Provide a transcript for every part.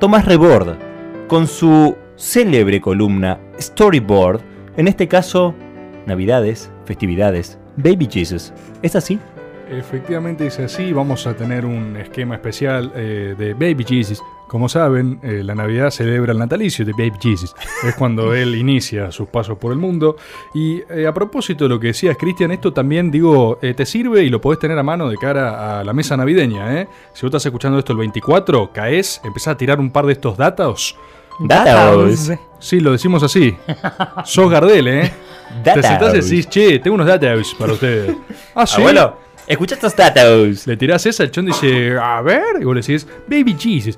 Tomás Rebord, con su célebre columna Storyboard, en este caso, Navidades, festividades, Baby Jesus. ¿Es así? Efectivamente es así, vamos a tener un esquema especial eh, de Baby Jesus. Como saben, eh, la Navidad celebra el natalicio de Baby Jesus. Es cuando él inicia sus pasos por el mundo. Y eh, a propósito de lo que decías, Cristian, esto también, digo, te sirve y lo podés tener a mano de cara a la mesa navideña. ¿eh? Si vos estás escuchando esto el 24, caes, empezás a tirar un par de estos datos. Datos. Sí, lo decimos así. Sos Gardel, ¿eh? Te sentás y decís, che, tengo unos datos para ustedes. Ah, sí. Abuelo, escucha estos datos. Le tirás esa, el chon dice, a ver, y vos le decís, Baby Jesus.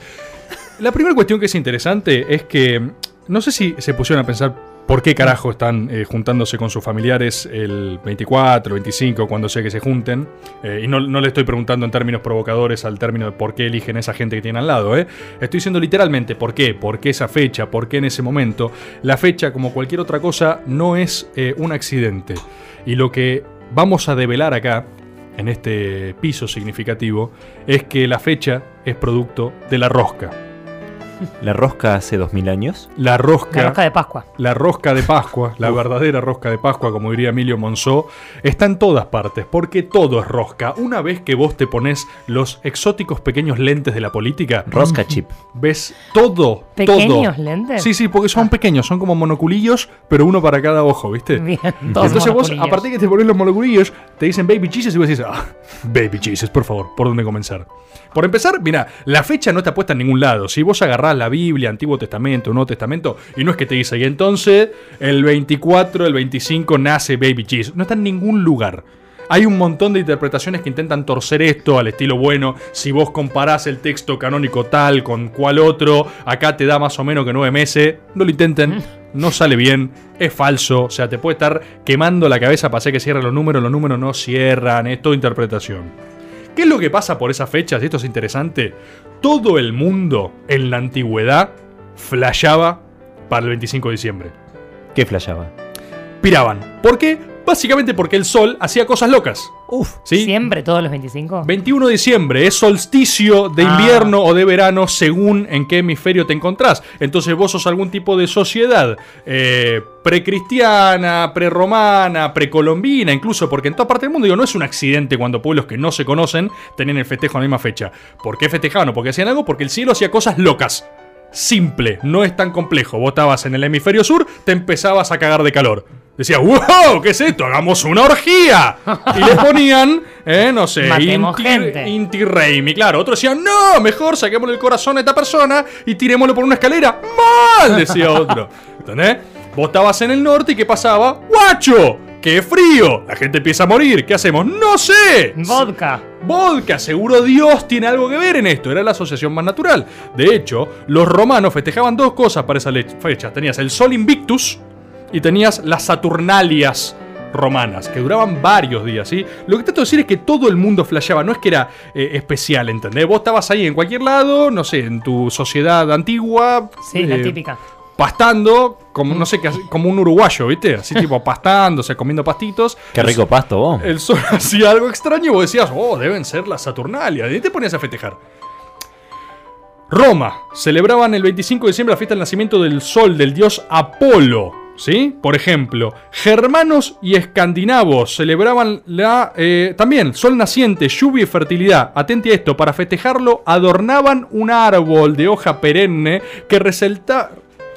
La primera cuestión que es interesante es que no sé si se pusieron a pensar por qué carajo están eh, juntándose con sus familiares el 24, 25, cuando sea que se junten. Eh, y no, le estoy preguntando en términos provocadores al término de por qué eligen esa gente que tienen al lado. ¿eh? Estoy diciendo literalmente por qué, por qué esa fecha, por qué en ese momento. La fecha, como cualquier otra cosa, no es un accidente. Y lo que vamos a develar acá en este piso significativo es que la fecha es producto de la rosca. ¿La rosca hace dos mil años? La rosca. La rosca de Pascua. La rosca de Pascua, la verdadera rosca de Pascua, como diría Emilio Monzó, está en todas partes, porque todo es rosca. Una vez que vos te pones los exóticos pequeños lentes de la política, Rosca chip. ves todo. ¿Pequeños todo. lentes? Sí, sí, porque son pequeños, son como monoculillos, pero uno para cada ojo, ¿viste? Bien, Entonces vos, a partir que te pones los monoculillos, te dicen Baby Jesus y vos decís, ah, Baby Jesus, por favor, ¿por dónde comenzar? Por empezar, mira, la fecha no está puesta en ningún lado. Si vos agarrás la Biblia, Antiguo Testamento, Nuevo Testamento, y no es que te dice, y entonces el 24, el 25 nace Baby Jesus. No está en ningún lugar. Hay un montón de interpretaciones que intentan torcer esto al estilo bueno. Si vos comparás el texto canónico tal con cual otro, acá te da más o menos que nueve meses. No lo intenten, no sale bien, es falso. O sea, te puede estar quemando la cabeza para hacer que cierren los números. Los números no cierran, es todo interpretación. ¿Qué es lo que pasa por esas fechas? Y esto es interesante. Todo el mundo en la antigüedad flasheaba para el 25 de diciembre. ¿Qué flashaba? Piraban. ¿Por qué? Básicamente porque el sol hacía cosas locas. Uf. ¿Sí? ¿Siempre todos los 25? 21 de diciembre es solsticio de Ah. invierno o de verano según en qué hemisferio te encontrás. Entonces vos sos algún tipo de sociedad eh, precristiana, prerromana, precolombina, incluso porque en toda parte del mundo digo, no es un accidente cuando pueblos que no se conocen tenían el festejo en la misma fecha. ¿Por qué festejaban o por qué hacían algo? Porque el cielo hacía cosas locas. Simple, no es tan complejo. Vos estabas en el hemisferio sur, te empezabas a cagar de calor. Decías, wow, ¿qué es esto? Hagamos una orgía. Y le ponían, eh, no sé, Matemos Inti, gente. Inti Raimi. Claro, otros decían, no, mejor saquémosle el corazón a esta persona y tirémoslo por una escalera. Mal, decía otro. ¿Entendés? Vos estabas en el norte y ¿qué pasaba? ¡Guacho! ¡Qué frío! La gente empieza a morir. ¿Qué hacemos? ¡No sé! Vodka. Vodka, seguro Dios tiene algo que ver en esto, era la asociación más natural. De hecho, los romanos festejaban dos cosas para esa fecha. Tenías el Sol Invictus y tenías las Saturnalias romanas, que duraban varios días, ¿sí? Lo que trato de decir es que todo el mundo flasheaba, no es que era eh, especial, ¿entendés? Vos estabas ahí en cualquier lado, no sé, en tu sociedad antigua. Sí, la eh, típica. Pastando, como, no sé, qué, como un uruguayo, ¿viste? Así tipo pastando, o sea, comiendo pastitos. Qué rico pasto vos. El sol hacía algo extraño y vos decías, oh, deben ser las Saturnalias. Y te ponías a festejar. Roma. Celebraban el 25 de diciembre la fiesta del nacimiento del sol, del dios Apolo. ¿Sí? Por ejemplo, germanos y escandinavos celebraban la, eh, también sol naciente, lluvia y fertilidad. Atente a esto, para festejarlo adornaban un árbol de hoja perenne que resalta-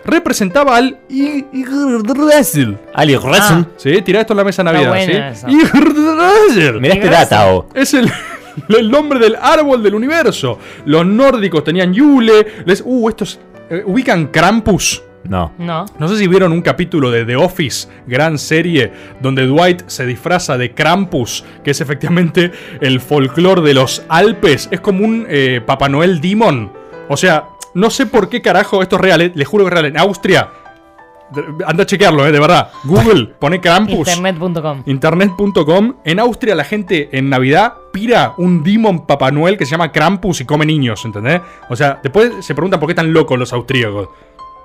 representaba al I- Yggdrasil. Ali Resin. Sí, tirá esto en la mesa Navidad, buena ¿sí? esa. Yggdrasil. Mirá este Gracias. datao. Es el, el nombre del árbol del universo. Los nórdicos tenían Yule. Les, uh, estos eh, ubican Krampus. No. No. No sé si vieron un capítulo de The Office, gran serie, donde Dwight se disfraza de Krampus, que es efectivamente el folclore de los Alpes. Es como un eh, Papá Noel Demon. O sea, no sé por qué carajo esto es real, eh, les juro que es real. En Austria, anda a chequearlo, eh, de verdad. Google, pone Krampus. Internet.com. Internet.com. En Austria la gente en Navidad pira un Demon Papá Noel que se llama Krampus y come niños, ¿entendés? O sea, después se preguntan por qué están locos los austríacos.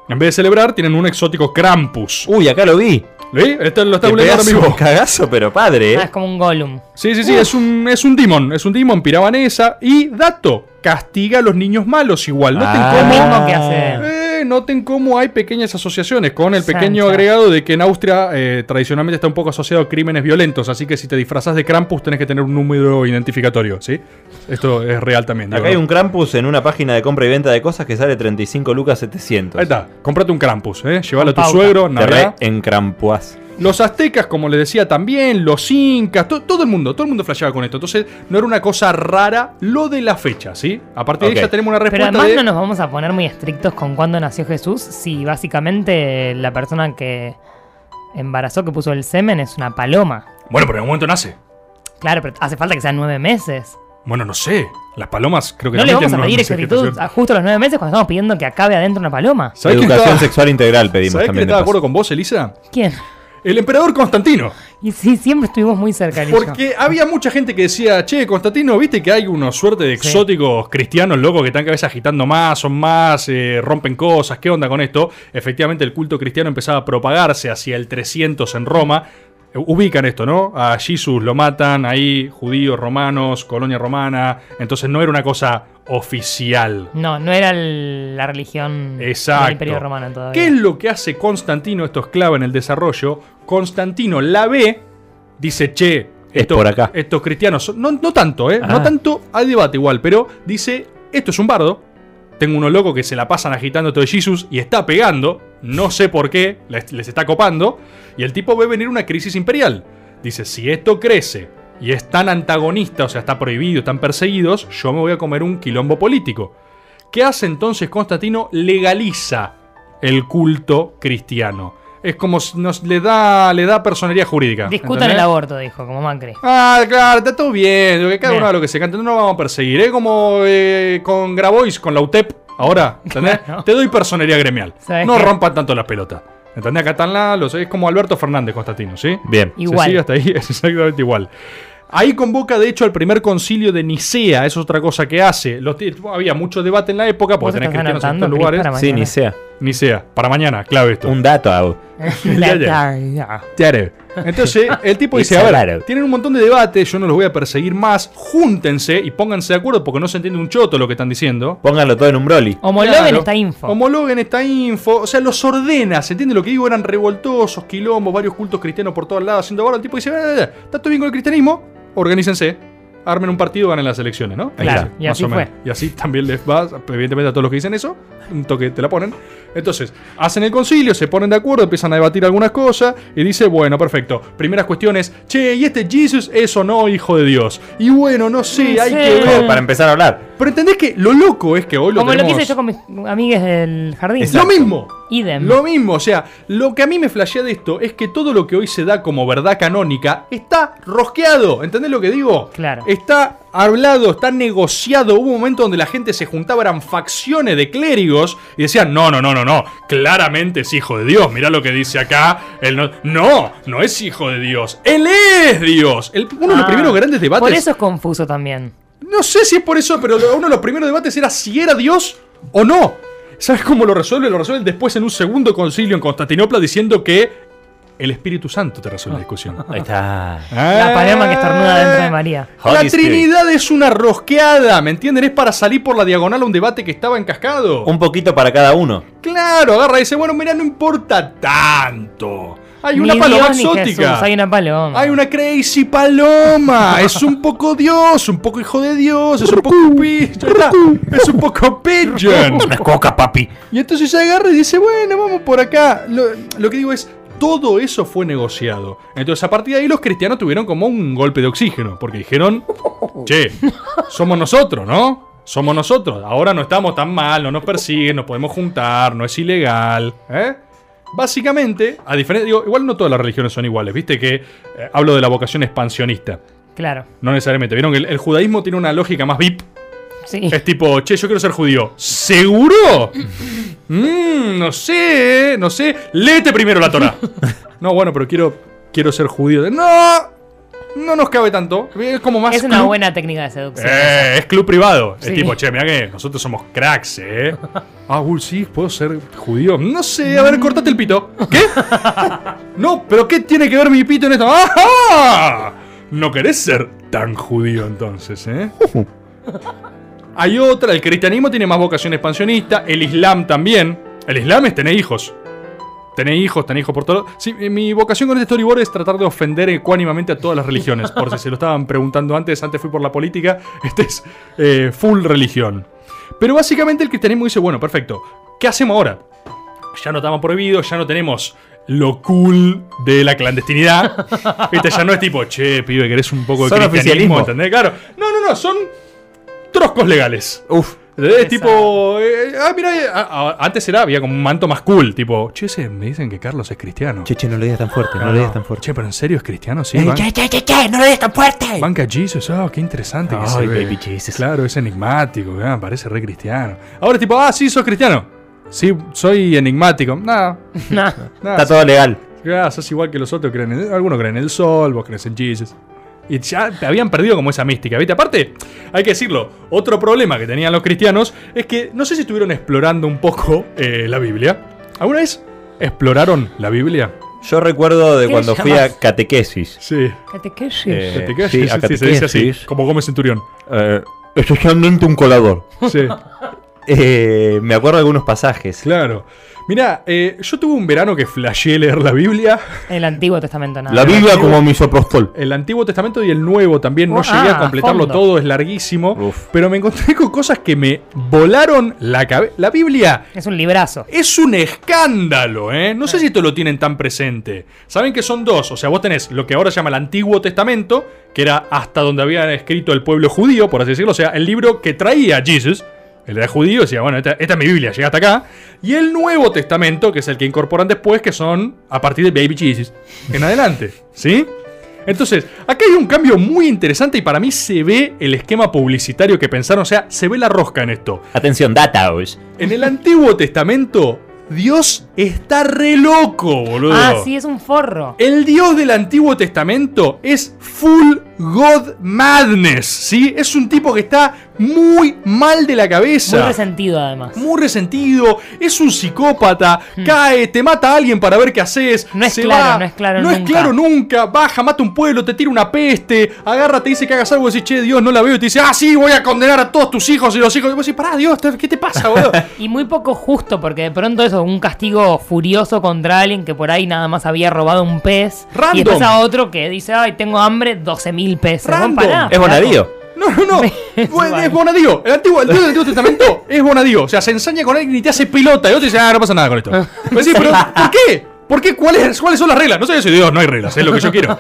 En vez de celebrar, tienen un exótico Krampus. Uy, acá lo vi. ¿Sí? Este lo está ahora pegas un mismo. cagazo, pero padre, Ah, ¿eh? es como un Gollum. Sí, sí, sí, es un, es un Demon. Es un Demon, piraban esa. Y dato. Castiga a los niños malos igual. Noten Ah. Cómo, mismo que hace. eh, noten cómo hay pequeñas asociaciones, con el pequeño Sancha. agregado de que en Austria eh, tradicionalmente está un poco asociado a crímenes violentos, así que si te disfrazas de Krampus tenés que tener un número identificatorio, ¿sí? Esto es real también. digo, Acá hay ¿no? un Krampus en una página de compra y venta de cosas que sale 35 lucas 700. Ahí está, comprate un Krampus, ¿eh? Llévalo a tu pauta. suegro, Navidad. re encrampuás. Los aztecas, como les decía también, los incas, to- todo el mundo, todo el mundo flasheaba con esto. Entonces, no era una cosa rara lo de la fecha, ¿sí? A partir de ya tenemos una Pero respuesta además de... no nos vamos a poner muy estrictos con cuándo nació Jesús si básicamente la persona que embarazó, que puso el semen, es una paloma. Bueno, pero en un momento nace. Claro, pero hace falta que sean nueve meses. Bueno, no sé. Las palomas creo que No le vamos a pedir exactitud a justo a los nueve meses cuando estamos pidiendo que acabe adentro una paloma. ¿Sabés quién Educación estaba- sexual integral pedimos ¿Sabés también. de estaba de acuerdo con vos, Elisa? ¿Quién? El emperador Constantino. Y sí, siempre estuvimos muy cerca Porque había mucha gente que decía, che, Constantino, viste que hay unos suerte de Sí. exóticos cristianos locos que están cada vez agitando más, son más, eh, rompen cosas, ¿qué onda con esto? Efectivamente, el culto cristiano empezaba a propagarse hacia el 300 en Roma. Eh, Ubican esto, ¿no? A Jesús lo matan, ahí judíos, romanos, colonia romana. Entonces no era una cosa oficial. No, no era el- la religión Exacto. del Imperio Romano todavía. ¿Qué es lo que hace Constantino? Esto es clave en el desarrollo. Constantino la ve, dice, che, Es por acá. estos cristianos, son- no, no tanto, ¿eh? No Ah. tanto, hay debate igual, pero dice, esto es un bardo. Tengo unos locos que se la pasan agitando todo Jesus y está pegando. No sé por qué, les, les está copando. Y el tipo ve venir una crisis imperial. Dice, si esto crece y es tan antagonista, o sea, está prohibido, están perseguidos, yo me voy a comer un quilombo político. ¿Qué hace entonces Constantino? Legaliza el culto cristiano. Es como si nos le da, le da personería jurídica. Discutan ¿entendés? el aborto, dijo, como Macri. Ah, claro, está todo bien. Que cada Bien. uno haga lo que se cante. No nos vamos a perseguir. Es como eh, con Grabois, con la UTEP. Ahora, ¿entendés? Te doy personería gremial. ¿Sabes No qué? rompan tanto las pelotas. ¿Entendés? Acá están la- los. Es como Alberto Fernández, Constantino, ¿sí? Bien. Igual. Se sigue hasta ahí, es exactamente igual. Ahí convoca, de hecho, al primer concilio de Nicea. Eso es otra cosa que hace. Los había mucho debate en la época ¿Vos porque tenés cristianos en estos lugares. Sí, mañana? Ni sea. Para mañana, clave esto. Un dato. Entonces, el tipo dice, a ver, tienen un montón de debates, yo no los voy a perseguir más, júntense y pónganse de acuerdo porque no se entiende un choto lo que están diciendo. Pónganlo todo en un broly. Homologuen Claro. esta info. Homologuen esta info, o sea, los ordena, ¿se entiende lo que digo? Eran revoltosos, quilombos, varios cultos cristianos por todos lados haciendo ahora. El tipo dice, "Eh, eh, está todo bien con el cristianismo, organícense. Armen un partido, ganen las elecciones, ¿no? Claro, Ahí y así o menos. fue. Y así también les va, evidentemente, a todos los que dicen eso, un toque te la ponen. Entonces, hacen el concilio, se ponen de acuerdo, empiezan a debatir algunas cosas y dice, bueno, perfecto. Primeras cuestiones, che, ¿y este Jesus es o no hijo de Dios? Y bueno, no sé, hay que ver. Para empezar a hablar. Pero entendés que lo loco es que hoy lo Como lo que hice yo con mis amigues del jardín. Lo mismo. Idem. Lo mismo, o sea, lo que a mí me flashea de esto es que todo lo que hoy se da como verdad canónica está rosqueado. ¿Entendés lo que digo? Claro. Está hablado, está negociado. Hubo un momento donde la gente se juntaba, eran facciones de clérigos y decían: No, no, no, no, no. Claramente es hijo de Dios. Mirá lo que dice acá. Él no, no, no es hijo de Dios. Él es Dios. El- uno de los Ah, primeros grandes debates. Por eso es confuso también. No sé si es por eso, pero lo- uno de los primeros debates era si era Dios o no. ¿Sabes cómo lo resuelve? Lo resuelve después en un segundo concilio en Constantinopla diciendo que el Espíritu Santo te resuelve la discusión. Ahí está. La paloma que estornuda dentro de María. La. Trinidad es una rosqueada, ¿me entienden? Es para salir por la diagonal a un debate que estaba encascado. Un poquito para cada uno. Claro, agarra y dice, bueno, mira, no importa tanto. Hay Ni una paloma Dios exótica. Jesús, hay una paloma. Hay una crazy paloma. Es un poco Dios, un poco hijo de Dios, es un poco pigeon. Es un poco pigeon. Una coca, papi. Y entonces se agarra y dice, bueno, vamos por acá. Lo, lo que digo es, todo eso fue negociado. Entonces a partir de ahí los cristianos tuvieron como un golpe de oxígeno, porque dijeron, che, somos nosotros, ¿no? Somos nosotros. Ahora no estamos tan mal, no nos persiguen, nos podemos juntar, no es ilegal. ¿eh? Básicamente, a diferencia, digo, igual no todas las religiones son iguales, viste que eh, hablo de la vocación expansionista. Claro. No necesariamente. Vieron que el, el judaísmo tiene una lógica más VIP. Sí. Es tipo, che, yo quiero ser judío. ¿Seguro? Mmm, no sé, no sé. Léete primero la Torah. No, bueno, pero quiero, quiero ser judío. No, no nos cabe tanto. Es como más. Es una club- buena técnica de seducción. Eh, es club privado. Es Sí. tipo, che, mira que nosotros somos cracks, eh. Ah, uy, sí, puedo ser judío. No sé, a ver, cortate el pito. ¿Qué? No, pero ¿qué tiene que ver mi pito en esto? ¡Ajá! No querés ser tan judío entonces, ¿eh? Hay otra, el cristianismo tiene más vocación expansionista, el islam también. El islam es tener hijos. Tener hijos, tener hijos por todo. Sí, eh, mi vocación con este storyboard es tratar de ofender ecuánimamente a todas las religiones. Por si se lo estaban preguntando antes, antes fui por la política, este es eh, full religión. Pero básicamente el cristianismo dice, bueno, perfecto, ¿qué hacemos ahora? Ya no estamos prohibidos, ya no tenemos lo cool de la clandestinidad. Viste, ya no es tipo, che, pibe, querés un poco de Son cristianismo. ¿entendés? Claro. No, no, no, son troscos legales. Uf. ¿Entendés? Tipo, eh, ah, mira, eh, ah, ah, antes era, había como un manto más cool, tipo, che, se- me dicen que Carlos es cristiano. Che, che, no lo digas tan fuerte, no, Ah, lo digas tan fuerte. Che, pero en serio es cristiano, sí. Eh, Ban- che, che, che, che, no lo digas tan fuerte. Banca Jesus, ah, qué interesante que Ay, se ve. baby Jesus. Claro, es enigmático, ah, parece re cristiano. Ahora tipo, ah, sí, sos cristiano. Sí, soy enigmático. Nah, Nah. nah, Está todo legal. Ah, sos igual que los otros, creen en, algunos creen en el sol, vos crees en Jesus. Y ya te habían perdido como esa mística, ¿viste? Aparte, hay que decirlo, otro problema que tenían los cristianos es que no sé si estuvieron explorando un poco eh, la Biblia. ¿Alguna vez exploraron la Biblia? Yo recuerdo de ¿Qué cuando fui a catequesis. Sí. Catequesis. Eh, ¿Catequesis? sí, a Sí, se dice así, como Gómez Centurión. Eh, especialmente un colador. Sí, Eh, me acuerdo de algunos pasajes. claro. Mirá, eh, yo tuve un verano que flasheé leer la Biblia. El Antiguo Testamento, nada. La. Biblia como misoprostol. El Antiguo Testamento y el Nuevo también. No Oh, llegué a ah, completarlo fondo. todo, es larguísimo. Uf. Pero me encontré con cosas que me volaron la cabeza. La Biblia Es un librazo. es un escándalo, ¿eh? No sé si esto lo tienen tan presente. Saben que son dos. O sea, vos tenés lo que ahora se llama el Antiguo Testamento, que era hasta donde había escrito el pueblo judío, por así decirlo. O sea, el libro que traía Jesus. Él era judío, decía, bueno, esta, esta es mi Biblia, llega hasta acá. Y el Nuevo Testamento, que es el que incorporan después, que son a partir de Baby Jesus en adelante. ¿Sí? Entonces, acá hay un cambio muy interesante y para mí se ve el esquema publicitario que pensaron, o sea, se ve la rosca en esto. Atención, Dataos. En el Antiguo Testamento, Dios está re loco, boludo. Ah, sí, es un forro. El Dios del Antiguo Testamento es full God madness, ¿sí? Es un tipo que está muy mal de la cabeza. Muy resentido, además. Muy resentido, es un psicópata, cae, te mata a alguien para ver qué haces. Hmm. No es se claro, va, no es claro No es nunca. claro nunca, baja, mata un pueblo, te tira una peste, agarra, te dice que hagas algo, decís, che, Dios, no la veo, y te dice, ah, sí, voy a condenar a todos tus hijos y los hijos. Y vos decís, pará, Dios, ¿qué te pasa, boludo? Y muy poco justo, porque de pronto eso, un castigo furioso contra alguien que por ahí nada más había robado un pez. Random. Y después a otro que dice, ay, tengo hambre, 12 mil pesos. Random. Bueno, pará, Es Bonadío. No, no, no. Bueno, vale. es Bonadío. El, antiguo, el Dios del Antiguo Testamento es Bonadío. O sea, se ensaña con alguien y te hace pelota. Y otro dice, ah, no pasa nada con esto. Pero sí, pero ¿por qué? ¿Por qué? ¿Cuáles, ¿Cuáles son las reglas? No sé, yo soy Dios, no hay reglas, es lo que yo quiero.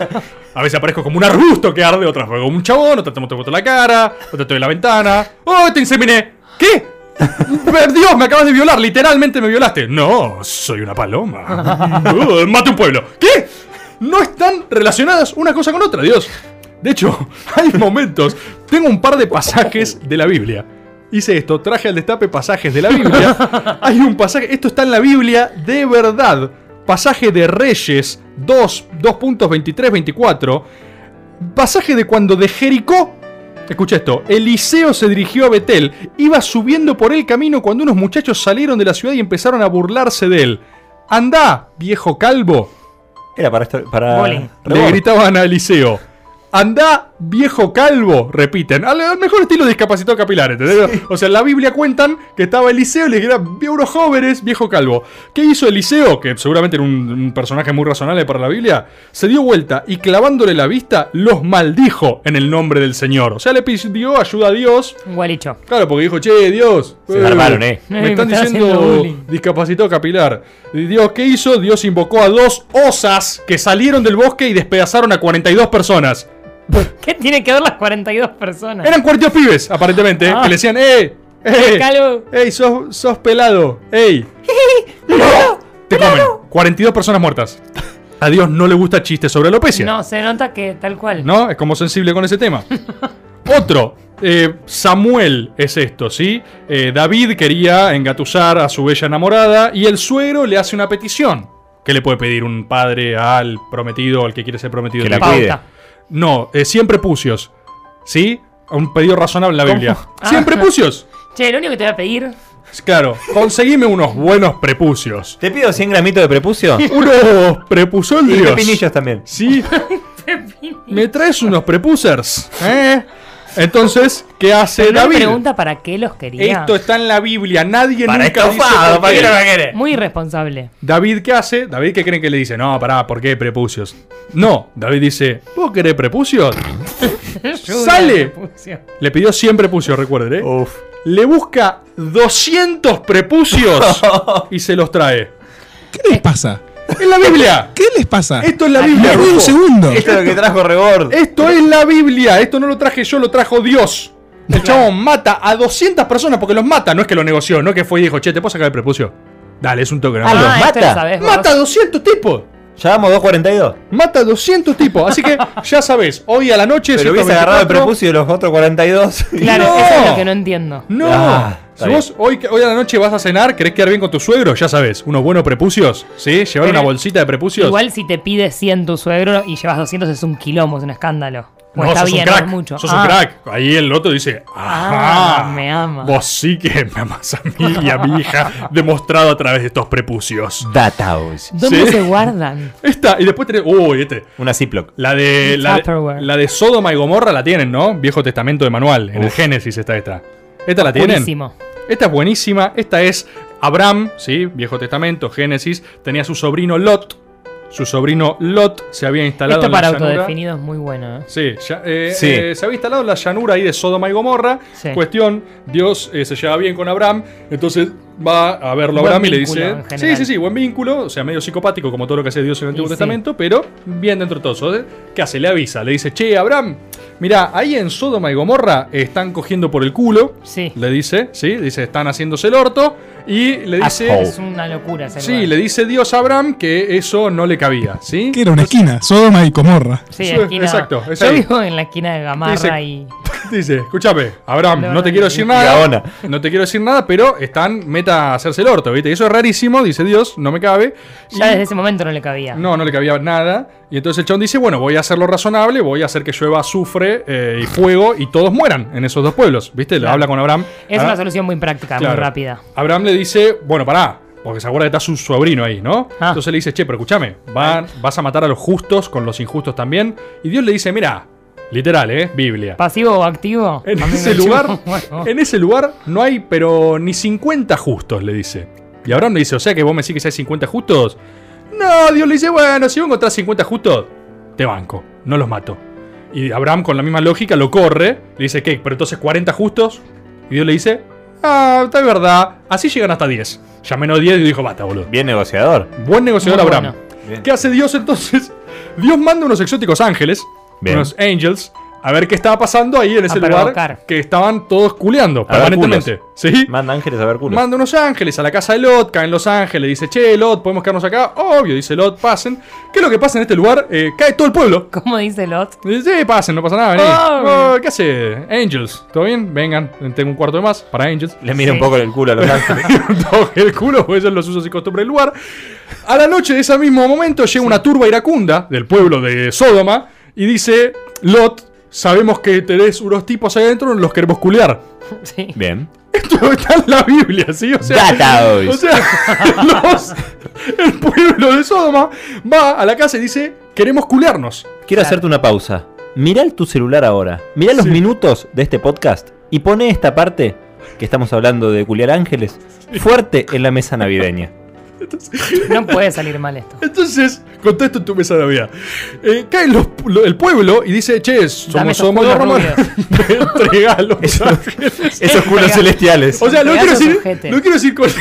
A veces aparezco como un arbusto que arde, otras como un chabón, otra te muestro la cara, otra estoy en la ventana. ¡Oh, te inseminé! ¿Qué? Pero, Dios, me acabas de violar, literalmente me violaste. No, soy una paloma. Uh, mate un pueblo. ¿Qué? No están relacionadas una cosa con otra, Dios. De hecho, hay momentos. Tengo un par de pasajes de la Biblia. Hice esto, traje al destape pasajes de la Biblia. Hay un pasaje, esto está en la Biblia de verdad. Pasaje de Reyes 2, 2.23-24. Pasaje de cuando de Jericó. Escucha esto. Eliseo se dirigió a Betel. Iba subiendo por el camino cuando unos muchachos salieron de la ciudad y empezaron a burlarse de él. Anda, viejo calvo. Era para esto. Para. Le gritaban a Eliseo. Anda, viejo calvo, repiten. Al, al mejor estilo discapacitado capilar, ¿entendés? O sea, en la Biblia cuentan que estaba Eliseo y le dijeron, unos jóvenes, viejo calvo. ¿Qué hizo Eliseo? Que seguramente era un, un personaje muy razonable para la Biblia. Se dio vuelta y clavándole la vista, los maldijo en el nombre del Señor. O sea, le pidió ayuda a Dios. Un gualicho. Claro, porque dijo, che, Dios. Se armaron, eh. Me Me están diciendo discapacitado capilar. Dios, ¿qué hizo? Dios invocó a dos osas que salieron del bosque y despedazaron a 42 personas. ¿Qué tiene que ver las 42 personas? Eran 42 pibes, aparentemente, Ah. que le decían, ¡eh! ¡eh! Calvo. ¡Ey, sos, sos pelado! ¡Ey! Te comen. 42 personas muertas. A Dios no le gusta chistes sobre alopecia. No, se nota que tal cual. ¿No? Es como sensible con ese tema. Otro. eh, Samuel es esto, ¿sí? Eh, David quería engatusar a su bella enamorada y el suegro le hace una petición. ¿Qué le puede pedir un padre al prometido, al que quiere ser prometido? Que la. Pauta. No, eh, siempre pucios. ¿Sí? Un pedido razonable en la ¿Cómo? Biblia. Ah. Siempre pucios. Che, lo único que te voy a pedir. Claro, conseguime unos buenos prepucios. Te pido 100 gramitos de prepucio. Unos y prepusoldrios. pepinillos también. Sí. ¿Me traes unos prepusers? ¿Eh? Entonces, ¿qué hace Pero David? pregunta para qué los quería. Esto está en la Biblia, nadie Para nunca dice estofado, por ¿para qué. qué lo? Muy irresponsable. David, ¿qué hace? David, ¿qué creen que le dice? No, pará, ¿por qué prepucios? No, David dice, ¿vos querés prepucios? ¡Sale! Le pidió 100 prepucios, recuerden, ¿eh? Uf. Le busca 200 prepucios y se los trae. ¿Qué les pasa? ¡En la Biblia! ¿Qué les pasa? Esto es la Ay, Biblia. Un segundo. Esto es lo que trajo Rebord. Esto es la Biblia. Esto no lo traje yo, lo trajo Dios. El chabón mata a 200 personas porque los mata. No es que lo negoció, no es que fue y dijo, che, ¿te puedo sacar el prepucio? Dale, es un toque. ¿no? Ah, los Ah, mata. lo sabés vos. Mata a 200 tipos. Ya vamos 2.42. Mata a 200 tipos. Así que ya sabes, hoy a la noche. Pero hubiese 124, agarrado el prepucio de los otros 42. Claro, No. eso es lo que no entiendo. No. Ah, está si vos hoy, hoy a la noche vas a cenar, querés quedar bien con tu suegro, ya sabes, unos buenos prepucios, ¿sí? Llevar Pero una bolsita de prepucios. Igual si te pide 100 tu suegro y llevas 200 es un quilombo, es un escándalo. O no, está sos bien, un no crack. es mucho. Sos Ah, un crack. Ahí el otro dice, Ah, ajá, me ama. Vos sí que me amas a mí y a mi hija, demostrado a través de estos prepucios. Dataos. ¿Dónde Sí. se guardan? Esta, y después tenés, uy, este. Una Ziploc. La de, la, de, Tupperware. la de Sodoma y Gomorra la tienen, ¿no? Viejo Testamento de manual. En el. Génesis está esta. ¿Esta la tienen? Buenísimo. Esta es buenísima. Esta es Abraham, ¿sí? Viejo Testamento, Génesis. Tenía su sobrino Lot. Su sobrino Lot se había instalado Esto en la para llanura. autodefinido es muy bueno. ¿eh? Sí, ya- eh, Sí. eh, se había instalado en la llanura ahí de Sodoma y Gomorra. Sí. Cuestión, Dios eh, se lleva bien con Abraham, entonces va a verlo a Buen Abraham y le dice... Sí, sí, sí, buen vínculo, o sea, medio psicopático como todo lo que hace Dios en el Antiguo Y sí. Testamento, pero bien dentro de todo. ¿eh? ¿Qué hace? Le avisa, le dice, che, Abraham, mira, ahí en Sodoma y Gomorra están cogiendo por el culo. Sí. Le dice, ¿sí? Dice, están haciéndose el orto. Y le dice... Es una locura ese Sí, lugar. le dice Dios a Abraham que eso no le cabía, ¿sí? Que era una esquina, Sodoma y Comorra. Sí, Sí, esquina. exacto, es Yo ahí. vivo en la esquina de Gamarra Dice- y. Dice, escúchame, Abraham, No, no, te no, quiero no, decir no. nada. Gaona. No te quiero decir nada, pero están meta a hacerse el orto, ¿viste? Y eso es rarísimo, dice Dios, no me cabe. Ya Y- desde ese momento no le cabía. No, no le cabía nada. Y entonces el chabón dice, bueno, voy a hacerlo razonable, voy a hacer que llueva azufre eh, y fuego y todos mueran en esos dos pueblos, ¿viste? Le Claro. habla con Abraham. Es Abraham- una solución muy práctica, Claro. muy rápida. Abraham le dice, bueno, pará, porque se acuerda que está su sobrino ahí, ¿no? Ah. Entonces le dice, che, pero escúchame, vas a matar a los justos con los injustos también. Y Dios le dice, mira, literal, ¿eh? Biblia. ¿Pasivo o activo? En ese lugar, en ese lugar no hay, pero ni 50 justos, le dice. Y Abraham le dice, o sea que vos me decís que hay 50 justos. No, Dios le dice, bueno, si vos encontrás 50 justos, te banco, no los mato. Y Abraham con la misma lógica lo corre, le dice, ¿qué? Pero entonces 40 justos. Y Dios le dice, ah, está verdad, así llegan hasta 10. Ya menos 10 y dijo, basta, boludo. Bien negociador. Buen negociador Muy Abraham. ¿Qué hace Dios entonces? Dios manda unos exóticos ángeles, Bien. unos angels, a ver qué estaba pasando ahí en ese lugar provocar. que estaban todos culeando A permanentemente. ¿Sí? Manda ángeles a ver culo. Manda unos ángeles a la casa de Lot, caen los ángeles, dice, che, Lot, podemos quedarnos acá. Obvio, dice Lot, pasen. ¿Qué es lo que pasa en este lugar? Eh, cae todo el pueblo. ¿Cómo dice Lot? Dice, sí, pasen, no pasa nada, vení. Oh. Oh, ¿Qué hace? Angels, ¿todo bien? Vengan, tengo un cuarto de más para Angels. Le mira Sí. un poco el culo a los ángeles. toque el culo, porque son los usos y costumbres del lugar. A la noche de ese mismo momento llega una turba iracunda del pueblo de Sodoma y dice, Lot, sabemos que tenés unos tipos ahí adentro, los queremos culear. Sí. Bien. Esto está en la Biblia, ¿sí? O sea, Dataos. o sea los- el pueblo de Sodoma va a la casa y dice, queremos culearnos. Quiero Claro. hacerte una pausa. Mirá tu celular ahora. Mirá los minutos de este podcast y pone esta parte que estamos hablando de culiar ángeles fuerte en la mesa navideña. No puede salir mal esto. Entonces, contá esto en tu mesa de Navidad. Eh, cae los- lo- el pueblo y dice, che, somos esos somos los romanos. Entrega a los ángeles. Esos culos celestiales. O sea, lo que quiero decir, lo que quiero decir con esto,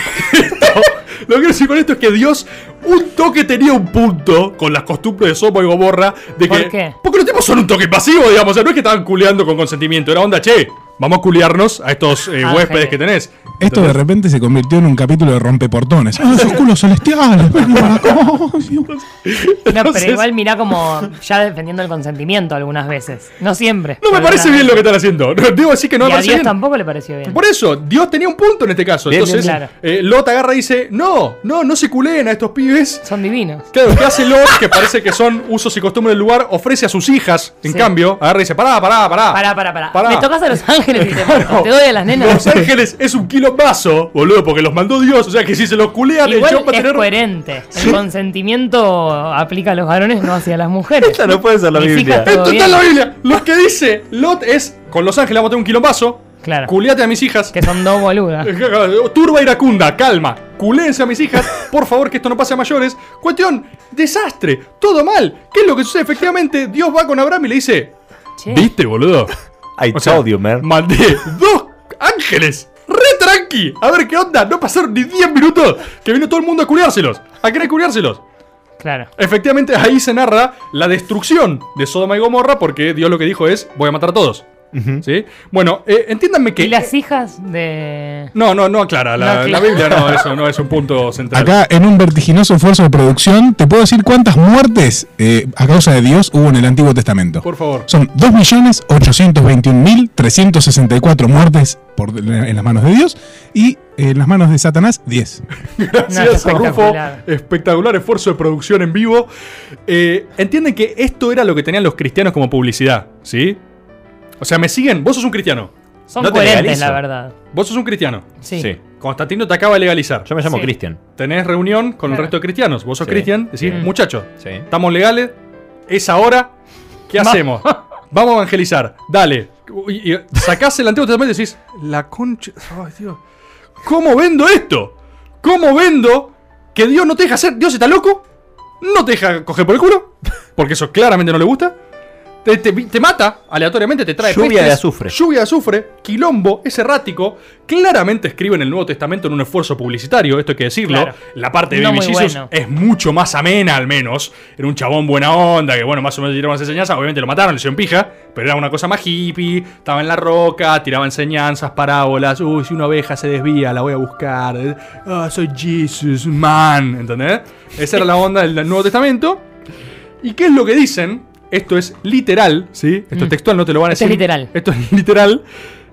lo que quiero decir con esto es que Dios un toque tenía un punto con las costumbres de Sodoma y Gomorra de que ¿Por qué? porque los tipos son un toque pasivo, digamos, o sea, no es que estaban culeando con consentimiento, era onda, che, vamos a culearnos a estos eh, Ángeles. huéspedes que tenés. Esto de repente se convirtió en un capítulo de rompeportones. ¡Ah, esos culos celestiales! No, pero igual mirá como ya defendiendo el consentimiento algunas veces. No siempre. No me parece bien lo que están haciendo. Debo decir que no me y a parece Dios bien. tampoco le pareció bien. Por eso, Dios tenía un punto en este caso. Bien, Entonces, bien, claro. eh, Lot agarra y dice, no, no, no se culeen a estos pibes. Son divinos. Claro, ¿qué hace Lot? Que parece que son usos y costumbres del lugar. Ofrece a sus hijas, en Sí. cambio, agarra y dice, pará, pará, pará. Pará, pará, pará. Pará. Me tocas a los ángeles y te, Claro. te doy a las nenas. Los ángeles es un quilombazo, boludo, porque los mandó Dios. O sea que si se los culean, el Igual show va a es coherente. El consentimiento aplica a los varones, no hacia las mujeres. Esta no puede ser la Biblia. Esto está en la Biblia. Lo que dice Lot es con Los Ángeles vamos a tener un quilombazo. Claro. Culeate a mis hijas. Que son dos boludas. Turba iracunda, calma. Culéense a mis hijas. Por favor, que esto no pase a mayores. Cuestión, desastre. Todo mal. ¿Qué es lo que sucede? Efectivamente, Dios va con Abraham y le dice: Che. ¿Viste, boludo? I O sea, told you, man. Mandé dos ángeles. Re tranqui. A ver qué onda. No pasaron ni 10 minutos que vino todo el mundo a curiárselos. A querer curiárselos. Claro. Efectivamente, ahí se narra la destrucción de Sodoma y Gomorra porque Dios lo que dijo es: voy a matar a todos. ¿Sí? Bueno, eh, entiéndanme que. Y las hijas de. No, no, no aclara. La, No la aclara. Biblia no, eso no es un punto central. Acá, en un vertiginoso esfuerzo de producción, te puedo decir cuántas muertes eh, a causa de Dios hubo en el Antiguo Testamento. Por favor. Son 2.821.364 muertes por, en las manos de Dios y en las manos de Satanás 10. Gracias No, a Rufo. espectacular. Espectacular esfuerzo de producción en vivo. Eh, Entienden que esto era lo que tenían los cristianos como publicidad, ¿sí? O sea, ¿me siguen? Vos sos un cristiano. Son No te coherentes, la verdad. Vos sos un cristiano. Sí. Sí. Constantino te acaba de legalizar. Yo me llamo Sí. Cristian. Tenés reunión con el resto de cristianos. Vos sos Sí. cristian. Decís, Mm. muchachos, Sí. estamos legales. Es ahora. ¿Qué hacemos? Vamos a evangelizar. Dale. Y, y sacás el Antiguo Testamento y decís, la concha. Ay, Dios. ¿Cómo vendo esto? ¿Cómo vendo que Dios no te deja hacer? ¿Dios está loco? ¿No te deja coger por el culo? Porque eso claramente no le gusta. Te, te- te mata, aleatoriamente te trae Lluvia de pestes, azufre. Lluvia de azufre, quilombo, es errático. Claramente escribe en el Nuevo Testamento en un esfuerzo publicitario, esto hay que decirlo. Claro. La parte de No Baby Jesus bueno. es mucho más amena, al menos. Era un chabón buena onda, que bueno, más o menos tiraba unas enseñanzas. Obviamente lo mataron, le hicieron pija, pero era una cosa más hippie. Estaba en la roca, tiraba enseñanzas, parábolas. Uy, si una oveja se desvía, la voy a buscar. Ah, soy Jesus, man. ¿Entendés? Esa era la onda del Nuevo Testamento. ¿Y qué es lo que dicen? Esto es literal, ¿sí? Esto es Mm. textual, no te lo van a Esto decir. es literal. Esto es literal.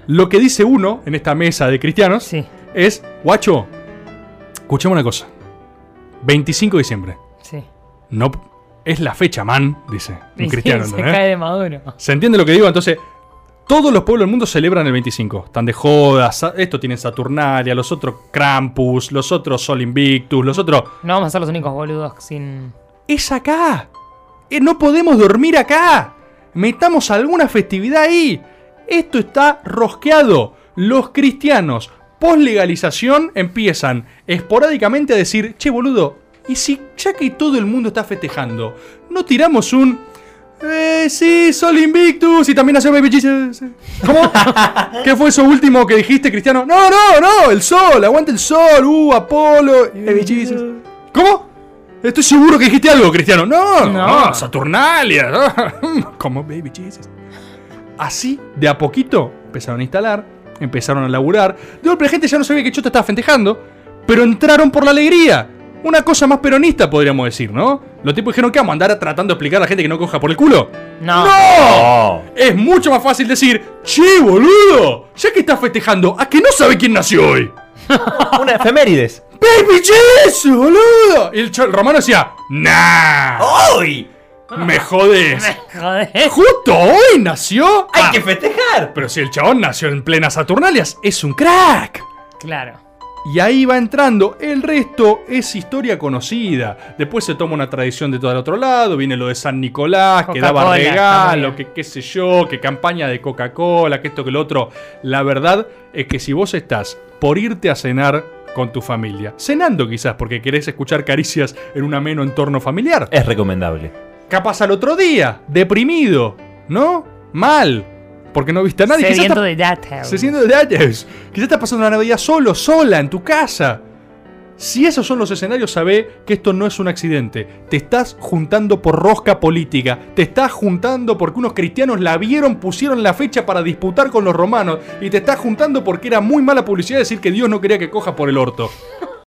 Lo que dice uno en esta mesa de cristianos Sí. es, guacho, escuchemos una cosa. 25 de diciembre. Sí. No, es la fecha, man, dice un cristiano. se ¿entendés? cae de maduro. ¿Se entiende lo que digo? Entonces, todos los pueblos del mundo celebran el 25. Están de joda. sa- Esto tiene Saturnalia, los otros Krampus, los otros Sol Invictus, los otros. No vamos a ser los únicos boludos sin. Es acá. Eh, no podemos dormir acá. Metamos alguna festividad ahí. Esto está rosqueado. Los cristianos, post legalización, empiezan esporádicamente a decir, che boludo, ¿y si ya que todo el mundo está festejando, no tiramos un... Eh, sí, Sol Invictus y también nació Baby Jesus. ¿Cómo? ¿Qué fue eso último que dijiste, Cristiano? No, no, no, el sol, aguante el sol, uh, Apolo, Baby Jesus. ¿Cómo? Estoy seguro que dijiste algo, Cristiano. No, no, No. Saturnalia. Como Baby Jesus. Así, de a poquito, empezaron a instalar, empezaron a laburar. De golpe la gente ya no sabía que Chota estaba festejando, pero entraron por la alegría. Una cosa más peronista, podríamos decir, ¿no? Los tipos dijeron que vamos a andar tratando de explicar a la gente que no coja por el culo. No. ¡No! Es mucho más fácil decir, che, boludo, ya que estás festejando, ¿a que no sabe quién nació hoy? Una efemérides. ¡Baby Jesus, boludo! Y el, el romano decía, ¡Nah! ¡Hoy! ¡Me jodes! Joder. ¡Justo hoy nació! ¡Hay Ah, que festejar! Pero si el chabón nació en plenas Saturnalias, es un crack. Claro. Y ahí va entrando. El resto es historia conocida. Después se toma una tradición de todo el otro lado. Viene lo de San Nicolás, que daba regalo, que qué sé yo, que campaña de Coca-Cola, que esto, que lo otro. La verdad es que si vos estás por irte a cenar con tu familia, cenando quizás porque querés escuchar caricias en un ameno entorno familiar, Es recomendable. capaz al otro día, deprimido, ¿no? Mal, porque no viste a nadie. se siente de. Quizás estás pasando una Navidad solo, sola, en tu casa. Si esos son los escenarios, sabe que esto no es un accidente. Te estás juntando por rosca política. Te estás juntando porque unos cristianos la vieron, pusieron la fecha para disputar con los romanos. Y te estás juntando porque era muy mala publicidad decir que Dios no quería que cojas por el orto.